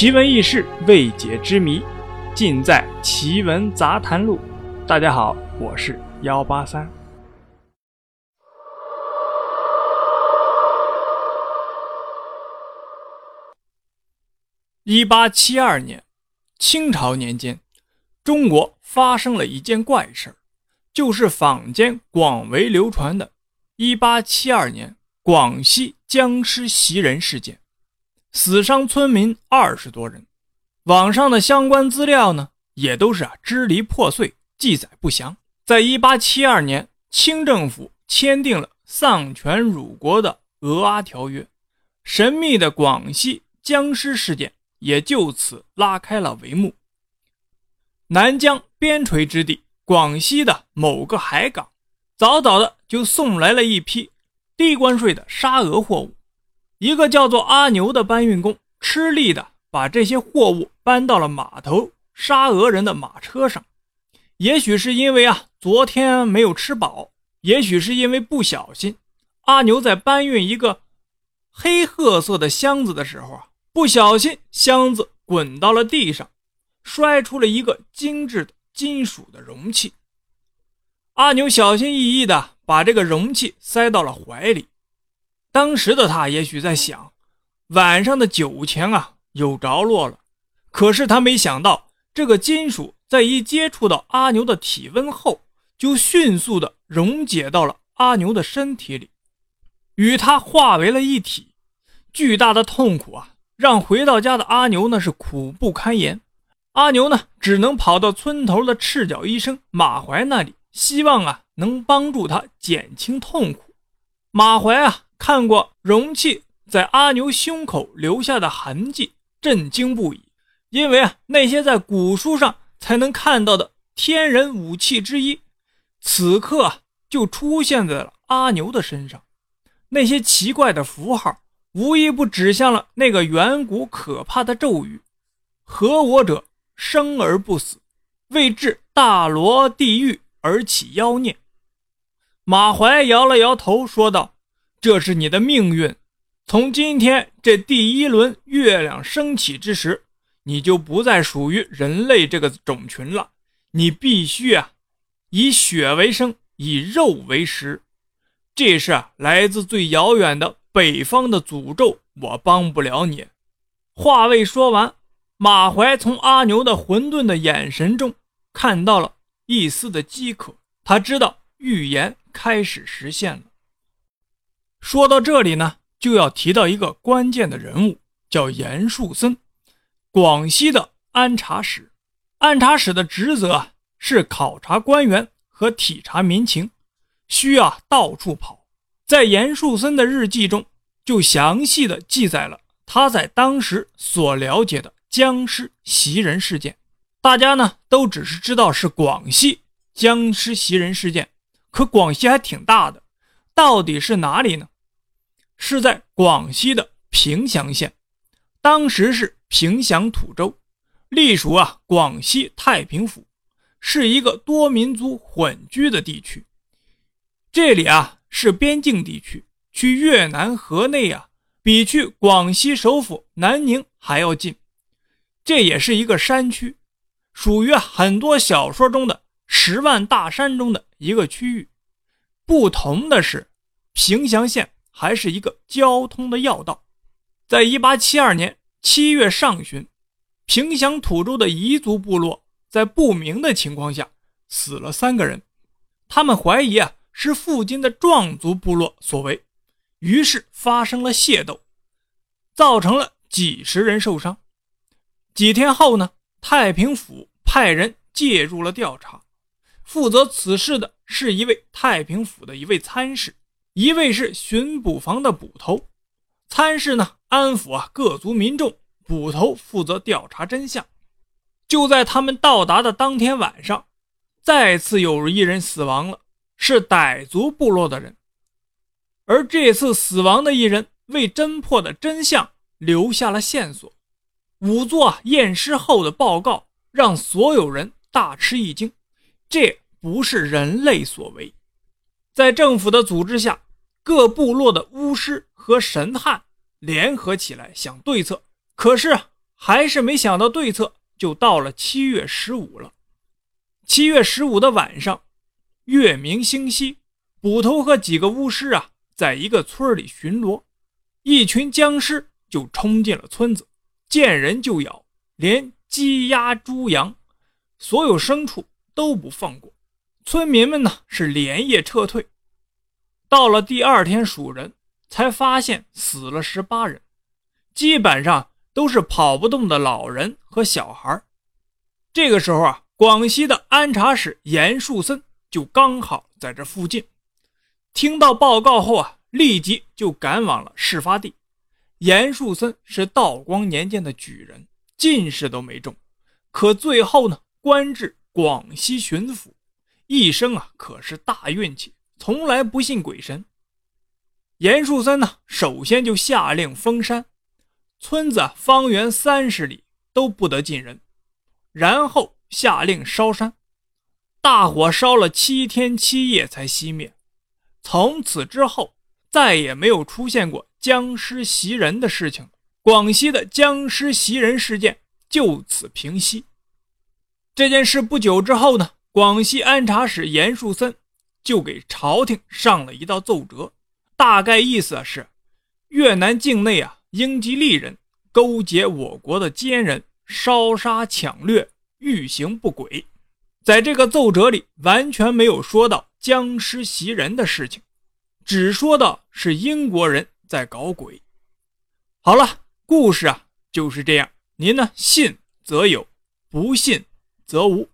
奇闻异事、未解之谜，尽在《奇闻杂谈录》。大家好，我是幺八三。一八七二年，清朝年间，中国发生了一件怪事儿，就是坊间广为流传的“一八七二年广西僵尸袭人事件”，死伤村民二十多人。网上的相关资料呢，也都是啊支离破碎，记载不详。在一八七二年，清政府签订了丧权辱国的《俄阿条约》，神秘的广西僵尸事件。也就此拉开了帷幕。南疆边陲之地，广西的某个海港，早早的就送来了一批低关税的沙俄货物。一个叫做阿牛的搬运工，吃力的把这些货物搬到了码头沙俄人的马车上。也许是因为啊，昨天没有吃饱，也许是因为不小心，阿牛在搬运一个黑褐色的箱子的时候啊。不小心，箱子滚到了地上，摔出了一个精致的金属的容器。阿牛小心翼翼地把这个容器塞到了怀里。当时的他也许在想，晚上的酒钱啊有着落了。可是他没想到，这个金属在一接触到阿牛的体温后，就迅速的溶解到了阿牛的身体里，与他化为了一体。巨大的痛苦啊！让回到家的阿牛呢是苦不堪言，阿牛呢只能跑到村头的赤脚医生马怀那里，希望啊能帮助他减轻痛苦。马怀啊看过容器在阿牛胸口留下的痕迹，震惊不已，因为啊那些在古书上才能看到的天人武器之一，此刻就出现在了阿牛的身上，那些奇怪的符号。无一不指向了那个远古可怕的咒语：“合我者生而不死，为治大罗地狱而起妖孽。”马怀摇了摇头，说道：“这是你的命运。从今天这第一轮月亮升起之时，你就不再属于人类这个种群了。你必须啊，以血为生，以肉为食。这是，来自最遥远的。”北方的诅咒，我帮不了你。话未说完，马怀从阿牛的混沌的眼神中看到了一丝的饥渴。他知道预言开始实现了。说到这里呢，就要提到一个关键的人物，叫严树森，广西的安察使。安察使的职责啊是考察官员和体察民情，需要到处跑。在严树森的日记中，就详细的记载了他在当时所了解的僵尸袭人事件。大家呢都只是知道是广西僵尸袭人事件，可广西还挺大的，到底是哪里呢？是在广西的凭祥县，当时是凭祥土州，隶属啊广西太平府，是一个多民族混居的地区。这里啊。是边境地区，去越南河内啊，比去广西首府南宁还要近。这也是一个山区，属于很多小说中的十万大山中的一个区域。不同的是，平祥县还是一个交通的要道。在一八七二年七月上旬，平祥土州的彝族部落在不明的情况下死了三个人，他们怀疑啊。是附近的壮族部落所为，于是发生了械斗，造成了几十人受伤。几天后呢，太平府派人介入了调查，负责此事的是一位太平府的一位参事，一位是巡捕房的捕头。参事呢安抚啊各族民众，捕头负责调查真相。就在他们到达的当天晚上，再次有一人死亡了。是傣族部落的人，而这次死亡的一人为侦破的真相留下了线索。仵作验尸后的报告让所有人大吃一惊，这不是人类所为。在政府的组织下，各部落的巫师和神汉联合起来想对策，可是还是没想到对策，就到了七月十五了。七月十五的晚上，月明星稀，捕头和几个巫师啊，在一个村里巡逻，一群僵尸就冲进了村子，见人就咬，连鸡鸭猪羊，所有牲畜都不放过。村民们呢是连夜撤退，到了第二天数人，才发现死了十八人，基本上都是跑不动的老人和小孩。这个时候啊。广西的安察使严树森就刚好在这附近，听到报告后啊，立即就赶往了事发地。严树森是道光年间的举人，进士都没中，可最后呢，官至广西巡抚，一生啊可是大运气，从来不信鬼神。严树森呢，首先就下令封山，村子方圆三十里都不得进人，然后。下令烧山，大火烧了七天七夜才熄灭。从此之后，再也没有出现过僵尸袭人的事情。广西的僵尸袭人事件就此平息。这件事不久之后呢，广西安察使严树森就给朝廷上了一道奏折，大概意思是：越南境内啊，英吉利人勾结我国的奸人，烧杀抢掠。欲行不轨，在这个奏折里完全没有说到僵尸袭人的事情，只说到是英国人在搞鬼。好了，故事啊就是这样，您呢信则有，不信则无。